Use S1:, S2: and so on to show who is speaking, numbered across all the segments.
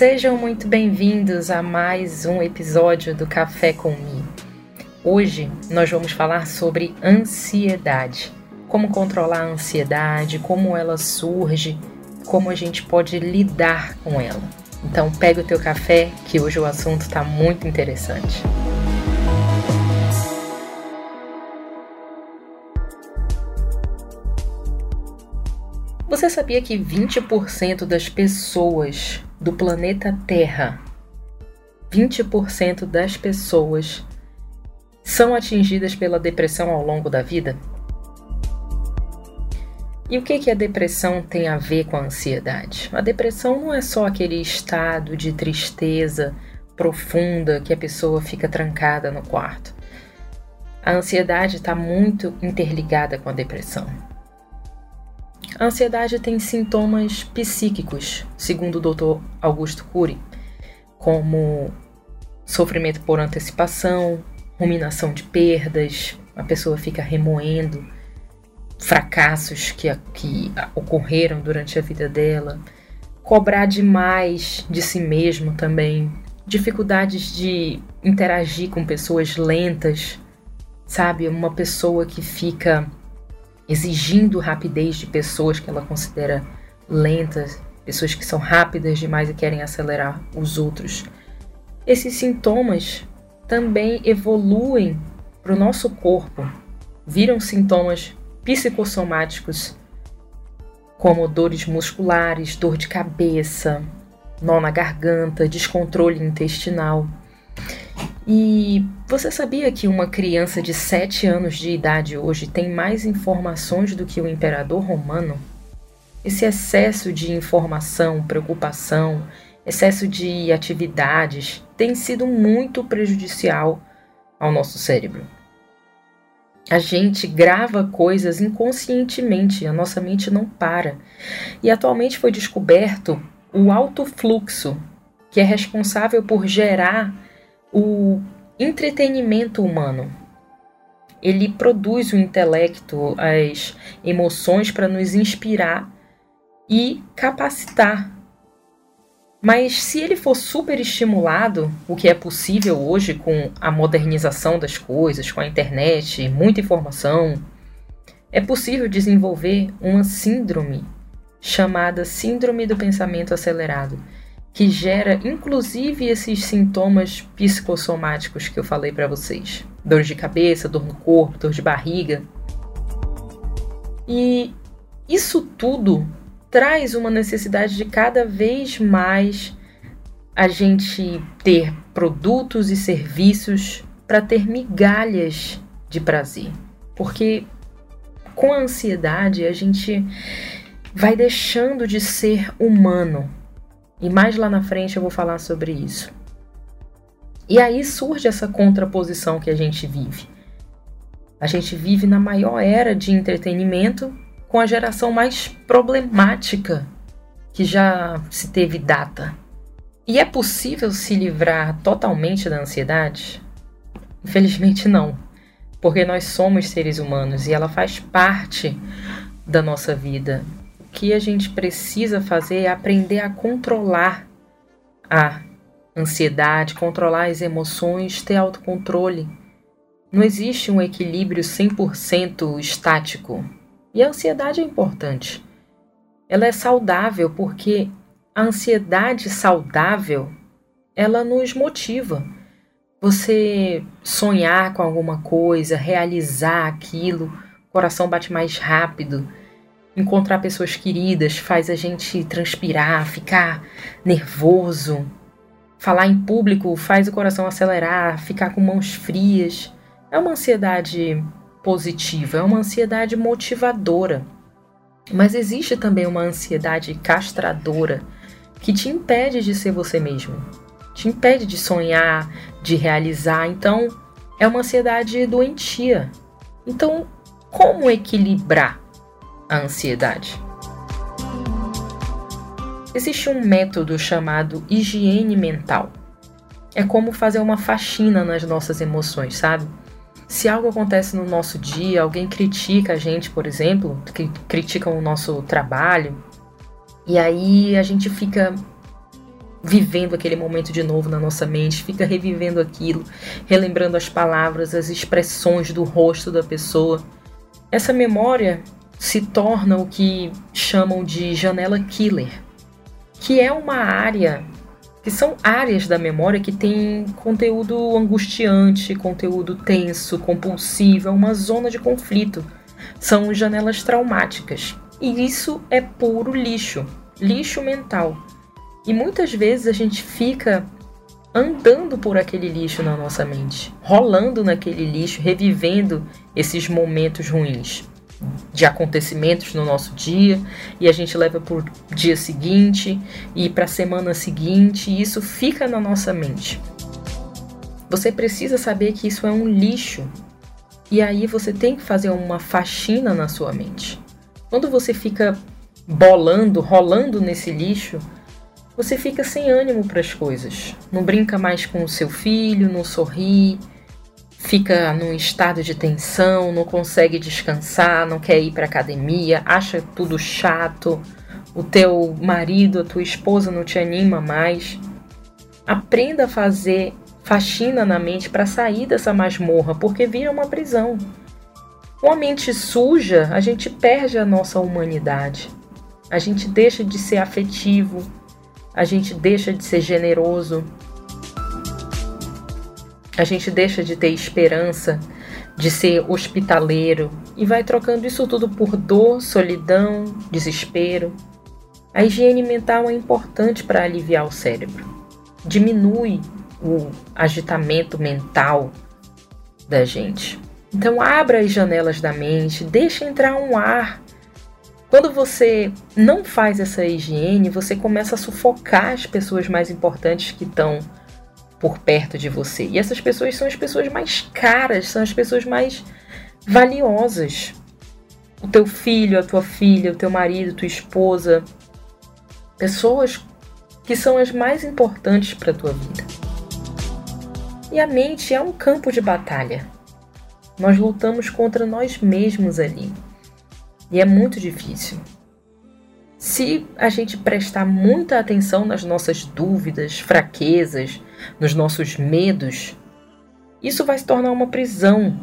S1: Sejam muito bem-vindos a mais um episódio do Café com Mi. Hoje nós vamos falar sobre ansiedade. Como controlar a ansiedade, como ela surge, como a gente pode lidar com ela. Então pega o teu café que hoje o assunto está muito interessante. Você sabia que 20% das pessoas do planeta Terra, 20% das pessoas são atingidas pela depressão ao longo da vida? E o que, que a depressão tem a ver com a ansiedade? A depressão não é só aquele estado de tristeza profunda que a pessoa fica trancada no quarto. A ansiedade está muito interligada com a depressão. A ansiedade tem sintomas psíquicos, segundo o Dr. Augusto Cury, como sofrimento por antecipação, ruminação de perdas, a pessoa fica remoendo fracassos que, que ocorreram durante a vida dela, cobrar demais de si mesmo também, dificuldades de interagir com pessoas lentas, sabe? Uma pessoa que fica exigindo rapidez de pessoas que ela considera lentas, pessoas que são rápidas demais e querem acelerar os outros. Esses sintomas também evoluem para o nosso corpo, viram sintomas psicossomáticos como dores musculares, dor de cabeça, nó na garganta, descontrole intestinal. E você sabia que uma criança de 7 anos de idade hoje tem mais informações do que o imperador romano? Esse excesso de informação, preocupação, excesso de atividades tem sido muito prejudicial ao nosso cérebro. A gente grava coisas inconscientemente, a nossa mente não para. E atualmente foi descoberto o alto fluxo, que é responsável por gerar o entretenimento humano. Ele produz o intelecto, as emoções para nos inspirar e capacitar. Mas se ele for super estimulado, o que é possível hoje com a modernização das coisas, com a internet, muita informação, é possível desenvolver uma síndrome chamada Síndrome do Pensamento Acelerado que gera inclusive esses sintomas psicossomáticos que eu falei para vocês: dor de cabeça, dor no corpo, dor de barriga. E isso tudo traz uma necessidade de cada vez mais a gente ter produtos e serviços para ter migalhas de prazer. Porque com a ansiedade a gente vai deixando de ser humano e mais lá na frente eu vou falar sobre isso. E aí surge essa contraposição que a gente vive. A gente vive na maior era de entretenimento com a geração mais problemática que já se teve data. E é possível se livrar totalmente da ansiedade? Infelizmente não, porque nós somos seres humanos e ela faz parte da nossa vida que a gente precisa fazer é aprender a controlar a ansiedade, controlar as emoções, ter autocontrole. Não existe um equilíbrio 100% estático. E a ansiedade é importante. Ela é saudável porque a ansiedade saudável, ela nos motiva. Você sonhar com alguma coisa, realizar aquilo, o coração bate mais rápido Encontrar pessoas queridas faz a gente transpirar, ficar nervoso. Falar em público faz o coração acelerar, ficar com mãos frias. É uma ansiedade positiva, é uma ansiedade motivadora. Mas existe também uma ansiedade castradora que te impede de ser você mesmo, te impede de sonhar, de realizar. Então, é uma ansiedade doentia. Então, como equilibrar a ansiedade. Existe um método chamado higiene mental. É como fazer uma faxina nas nossas emoções, sabe? Se algo acontece no nosso dia, alguém critica a gente, por exemplo, que critica o nosso trabalho, e aí a gente fica vivendo aquele momento de novo na nossa mente, fica revivendo aquilo, relembrando as palavras, as expressões do rosto da pessoa. Essa memória se torna o que chamam de janela killer, que é uma área que são áreas da memória que tem conteúdo angustiante, conteúdo tenso, compulsivo, é uma zona de conflito. São janelas traumáticas. E isso é puro lixo, lixo mental. E muitas vezes a gente fica andando por aquele lixo na nossa mente, rolando naquele lixo, revivendo esses momentos ruins de acontecimentos no nosso dia e a gente leva para o dia seguinte e para a semana seguinte e isso fica na nossa mente. Você precisa saber que isso é um lixo e aí você tem que fazer uma faxina na sua mente. Quando você fica bolando, rolando nesse lixo, você fica sem ânimo para as coisas. Não brinca mais com o seu filho, não sorri, fica num estado de tensão, não consegue descansar, não quer ir para academia, acha tudo chato, o teu marido, a tua esposa não te anima mais. Aprenda a fazer faxina na mente para sair dessa masmorra, porque vira uma prisão. Com a mente suja, a gente perde a nossa humanidade. A gente deixa de ser afetivo, a gente deixa de ser generoso, a gente deixa de ter esperança, de ser hospitaleiro e vai trocando isso tudo por dor, solidão, desespero. A higiene mental é importante para aliviar o cérebro. Diminui o agitamento mental da gente. Então abra as janelas da mente, deixa entrar um ar. Quando você não faz essa higiene, você começa a sufocar as pessoas mais importantes que estão por perto de você. E essas pessoas são as pessoas mais caras, são as pessoas mais valiosas. O teu filho, a tua filha, o teu marido, tua esposa. Pessoas que são as mais importantes para a tua vida. E a mente é um campo de batalha. Nós lutamos contra nós mesmos ali. E é muito difícil. Se a gente prestar muita atenção nas nossas dúvidas, fraquezas, nos nossos medos, isso vai se tornar uma prisão.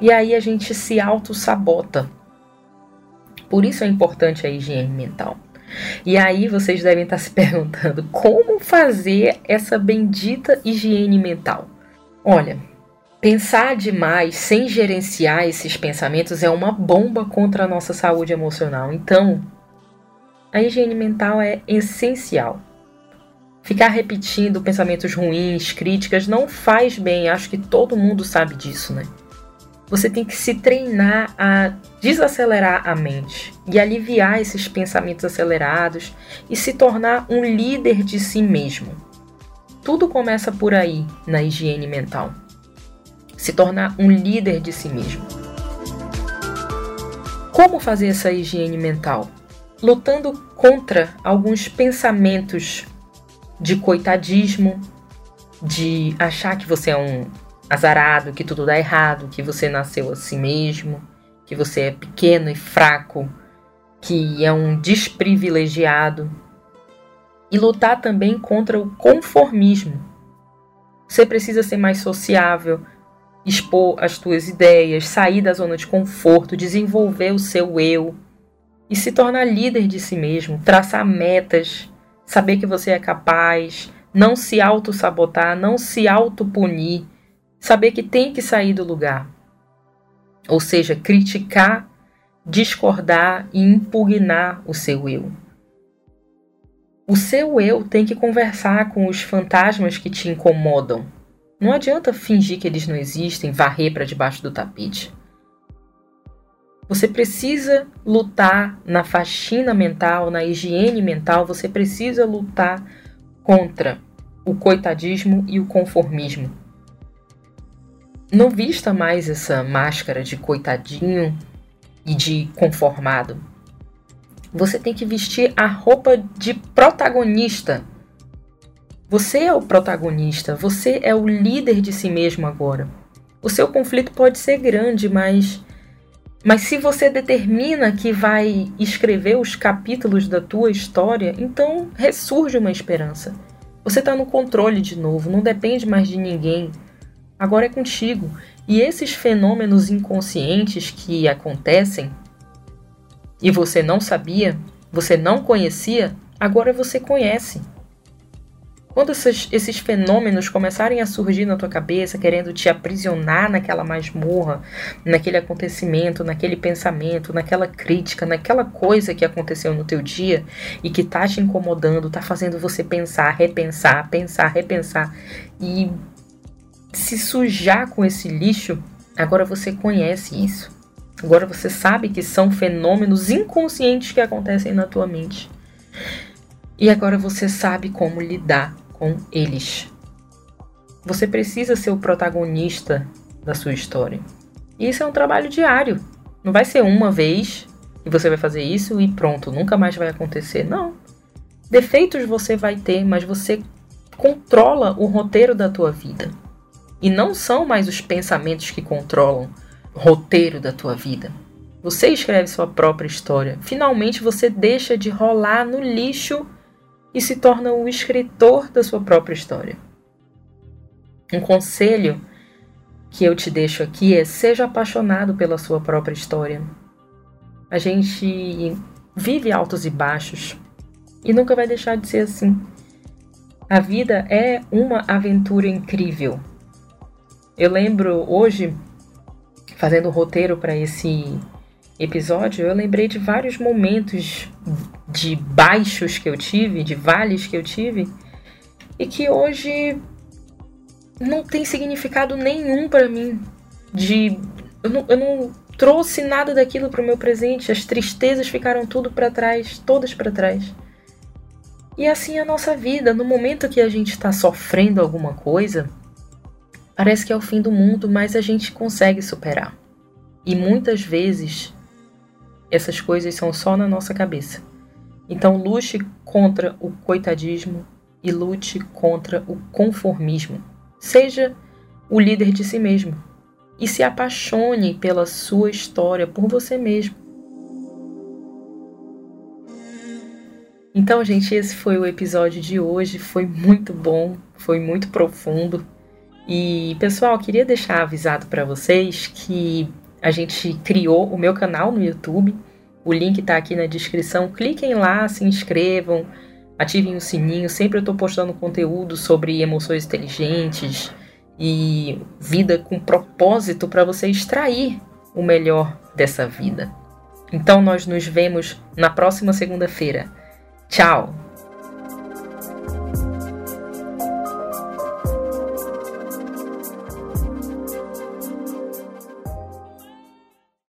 S1: E aí a gente se auto-sabota. Por isso é importante a higiene mental. E aí vocês devem estar se perguntando como fazer essa bendita higiene mental. Olha, pensar demais sem gerenciar esses pensamentos é uma bomba contra a nossa saúde emocional. Então, a higiene mental é essencial. Ficar repetindo pensamentos ruins, críticas, não faz bem. Acho que todo mundo sabe disso, né? Você tem que se treinar a desacelerar a mente e aliviar esses pensamentos acelerados e se tornar um líder de si mesmo. Tudo começa por aí na higiene mental. Se tornar um líder de si mesmo. Como fazer essa higiene mental? Lutando contra alguns pensamentos de coitadismo, de achar que você é um azarado, que tudo dá errado, que você nasceu assim mesmo, que você é pequeno e fraco, que é um desprivilegiado. E lutar também contra o conformismo. Você precisa ser mais sociável, expor as tuas ideias, sair da zona de conforto, desenvolver o seu eu e se tornar líder de si mesmo, traçar metas, saber que você é capaz, não se auto-sabotar, não se auto-punir, saber que tem que sair do lugar. Ou seja, criticar, discordar e impugnar o seu eu. O seu eu tem que conversar com os fantasmas que te incomodam. Não adianta fingir que eles não existem, varrer para debaixo do tapete. Você precisa lutar na faxina mental, na higiene mental, você precisa lutar contra o coitadismo e o conformismo. Não vista mais essa máscara de coitadinho e de conformado. Você tem que vestir a roupa de protagonista. Você é o protagonista, você é o líder de si mesmo agora. O seu conflito pode ser grande, mas Mas se você determina que vai escrever os capítulos da tua história, então ressurge uma esperança. Você está no controle de novo, não depende mais de ninguém. Agora é contigo. E esses fenômenos inconscientes que acontecem e você não sabia, você não conhecia, agora você conhece. Quando esses, esses fenômenos começarem a surgir na tua cabeça, querendo te aprisionar naquela masmorra, naquele acontecimento, naquele pensamento, naquela crítica, naquela coisa que aconteceu no teu dia e que tá te incomodando, tá fazendo você pensar, repensar, pensar, repensar e se sujar com esse lixo, agora você conhece isso. Agora você sabe que são fenômenos inconscientes que acontecem na tua mente. E agora você sabe como lidar com eles. Você precisa ser o protagonista da sua história. E isso é um trabalho diário. Não vai ser uma vez que você vai fazer isso e pronto, nunca mais vai acontecer. Não. Defeitos você vai ter, mas você controla o roteiro da tua vida. E não são mais os pensamentos que controlam o roteiro da tua vida. Você escreve sua própria história. Finalmente você deixa de rolar no lixo e se torna o escritor da sua própria história. Um conselho que eu te deixo aqui é: seja apaixonado pela sua própria história. A gente vive altos e baixos e nunca vai deixar de ser assim. A vida é uma aventura incrível. Eu lembro hoje, fazendo o roteiro para esse episódio, eu lembrei de vários momentos de baixos que eu tive, de vales que eu tive, e que hoje não tem significado nenhum para mim. De eu não, eu não trouxe nada daquilo para o meu presente, as tristezas ficaram tudo para trás, todas para trás. E assim é a nossa vida, no momento que a gente está sofrendo alguma coisa, parece que é o fim do mundo, mas a gente consegue superar. E muitas vezes essas coisas são só na nossa cabeça. Então lute contra o coitadismo e lute contra o conformismo. Seja o líder de si mesmo e se apaixone pela sua história, por você mesmo. Então, gente, esse foi o episódio de hoje. Foi muito bom, foi muito profundo. E, pessoal, queria deixar avisado para vocês que a gente criou o meu canal no YouTube. O link está aqui na descrição. Cliquem lá, se inscrevam, ativem o sininho. Sempre eu estou postando conteúdo sobre emoções inteligentes e vida com propósito para você extrair o melhor dessa vida. Então nós nos vemos na próxima segunda-feira. Tchau!